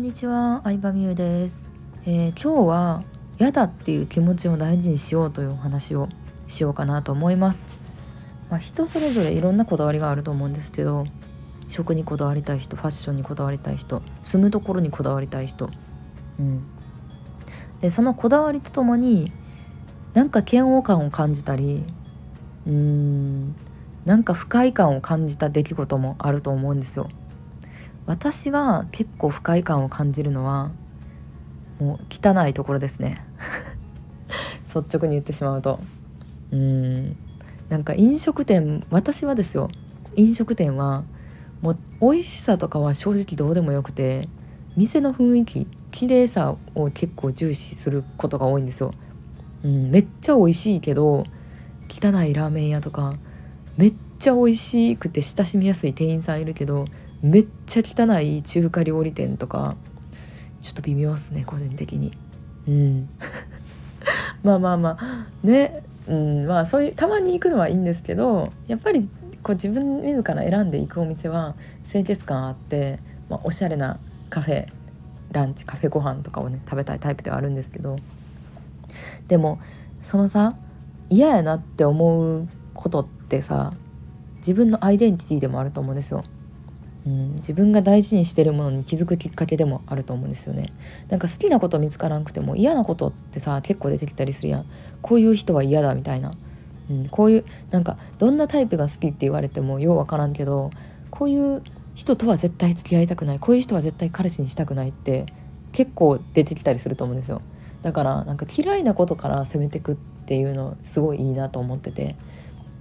んにちは、相葉美優です、えー、今日は嫌だっていう気持ちを大事にしようというお話をしようかなと思います。まあ、人それぞれいろんなこだわりがあると思うんですけど、食にこだわりたい人、ファッションにこだわりたい人、住むところにこだわりたい人、うん。でそのこだわりとともになんか嫌悪感を感じたり、うーん、なんか不快感を感じた出来事もあると思うんですよ。私が結構不快感を感じるのはもう汚いところですね。率直に言ってしまうと。うん。なんか飲食店私はですよ。飲食店はもう美味しさとかは正直どうでもよくて店の雰囲気綺麗さを結構重視することが多いんですよ、うん、めっちゃ美味しいけど汚いラーメン屋とかめっちゃ美味しくて親しみやすい店員さんいるけどめっちゃ汚い中華料理店とかちょっと微妙っすね個人的に。うん。まあまあまあ。ねうんまあそういうたまに行くのはいいんですけどやっぱりこう自分自ら選んでいくお店は清潔感あって、まあ、おしゃれなカフェランチカフェご飯とかをね食べたいタイプではあるんですけどでもそのさ嫌やなって思うことってさ自分のアイデンティティでもあると思うんですよ。うん、自分が大事にしてるものに気づくきっかけでもあると思うんですよね。なんか好きなこと見つからなくても嫌なことってさ結構出てきたりするやん。こういう人は嫌だみたいな、うん、こういうなんかどんなタイプが好きって言われてもようわからんけどこういう人とは絶対付き合いたくない。こういう人は絶対彼氏にしたくないって結構出てきたりすると思うんですよ。だからなんか嫌いなことから攻めてくっていうのすごいいいなと思ってて。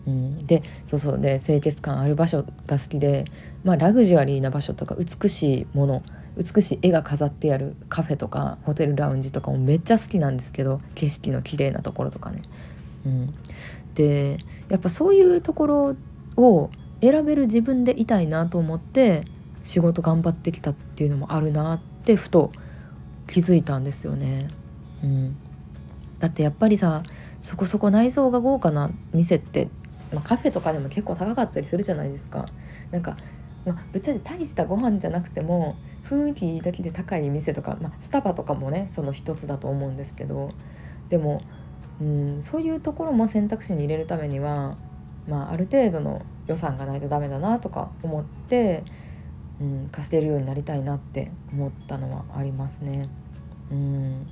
うん、でそうそうで清潔感ある場所が好きで、まあ、ラグジュアリーな場所とか美しいもの美しい絵が飾ってあるカフェとかホテルラウンジとかもめっちゃ好きなんですけど景色の綺麗なところとかね。うん、でやっぱそういうところを選べる自分でいたいなと思って仕事頑張ってきたっていうのもあるなってふと気づいたんですよね。うん、だってやっぱりさそこそこ内装が豪華な店ってまあ、カフェとかでも結構高かったりするじゃないですかなんか、まあ、ぶっちゃけ大したご飯じゃなくても雰囲気だけで高い店とか、まあ、スタバとかもねその一つだと思うんですけどでもうんそういうところも選択肢に入れるためには、まあ、ある程度の予算がないとダメだなとか思って、うん、貸してるようになりたいなって思ったのはありますね。うん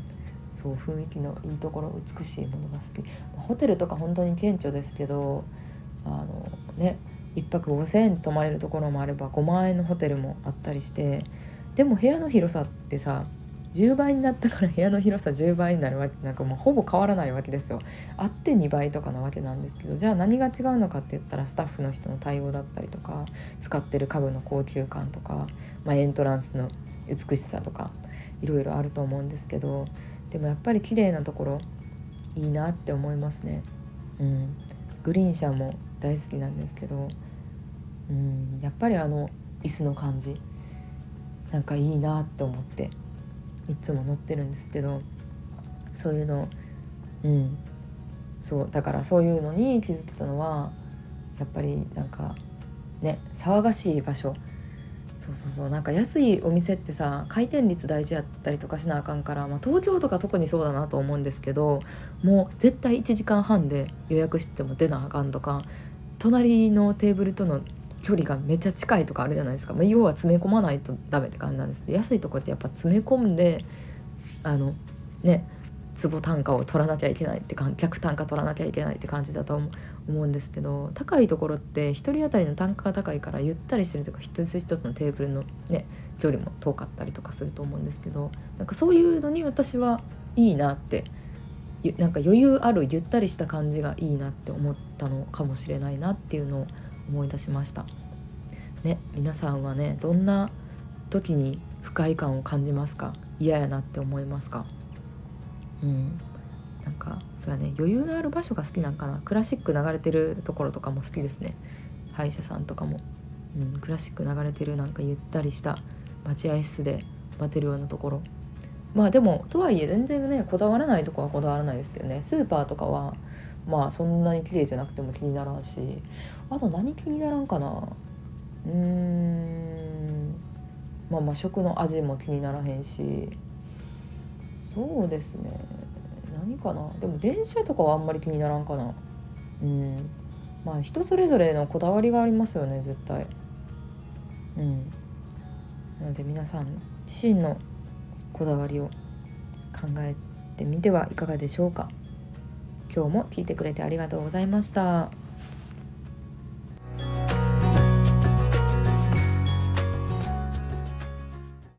そう雰囲気のいいところ美しいものが好きホテルとか本当に顕著ですけどあのね1泊5,000円泊まれるところもあれば5万円のホテルもあったりしてでも部屋の広さってさ10倍になったから部屋の広さ10倍になるわけなんかもうほぼ変わらないわけですよ。あって2倍とかなわけなんですけどじゃあ何が違うのかって言ったらスタッフの人の対応だったりとか使ってる家具の高級感とか、まあ、エントランスの美しさとかいろいろあると思うんですけどでもやっぱり綺麗なところいいなって思いますね。うん。グリーン車も大好きなんですけどうんやっぱりあの椅子の感じなんかいいなって思っていつも乗ってるんですけどそういうのうんそうだからそういうのに気づいてたのはやっぱりなんかね騒がしい場所そうそうそう。なんか安いお店ってさ回転率大事やったりとかしなあかんから、まあ、東京とか特にそうだなと思うんですけどもう絶対1時間半で予約してても出なあかんとか隣のテーブルとの距離がめっちゃ近いとかあるじゃないですか、まあ、要は詰め込まないとダメって感じなんですけど安いとこってやっぱ詰め込んであのね坪単価を取らなきゃいけないってか客単価取らなきゃいけないって感じだと思うんですけど高いところって1人当たりの単価が高いからゆったりしてるとか一つ一つのテーブルのね距離も遠かったりとかすると思うんですけどなんかそういうのに私はいいなってなんか余裕あるゆったりした感じがいいなって思ったのかもしれないなっていうのを思い出しました。ね皆さんはねどんな時に不快感を感じますか？嫌やなって思いますか？うん。なんかそうやね。余裕のある場所が好きなんかな。クラシック流れてるところとかも好きですね。歯医者さんとかも、うん、クラシック流れてるなんかゆったりした待合室で待てるようなところ。まあでもとはいえ全然ねこだわらないとこはこだわらないですけどね。スーパーとかはまあそんなに綺麗じゃなくても気にならんし。あと何気にならんかな。うーん。まあまあ食の味も気にならへんし。そうですね。何かな？でも電車とかはあんまり気にならんかな。うん。まあ人それぞれのこだわりがありますよね絶対。うん。なので皆さん自身のこだわりを考えてみてはいかがでしょうか。今日も聞いてくれてありがとうございました。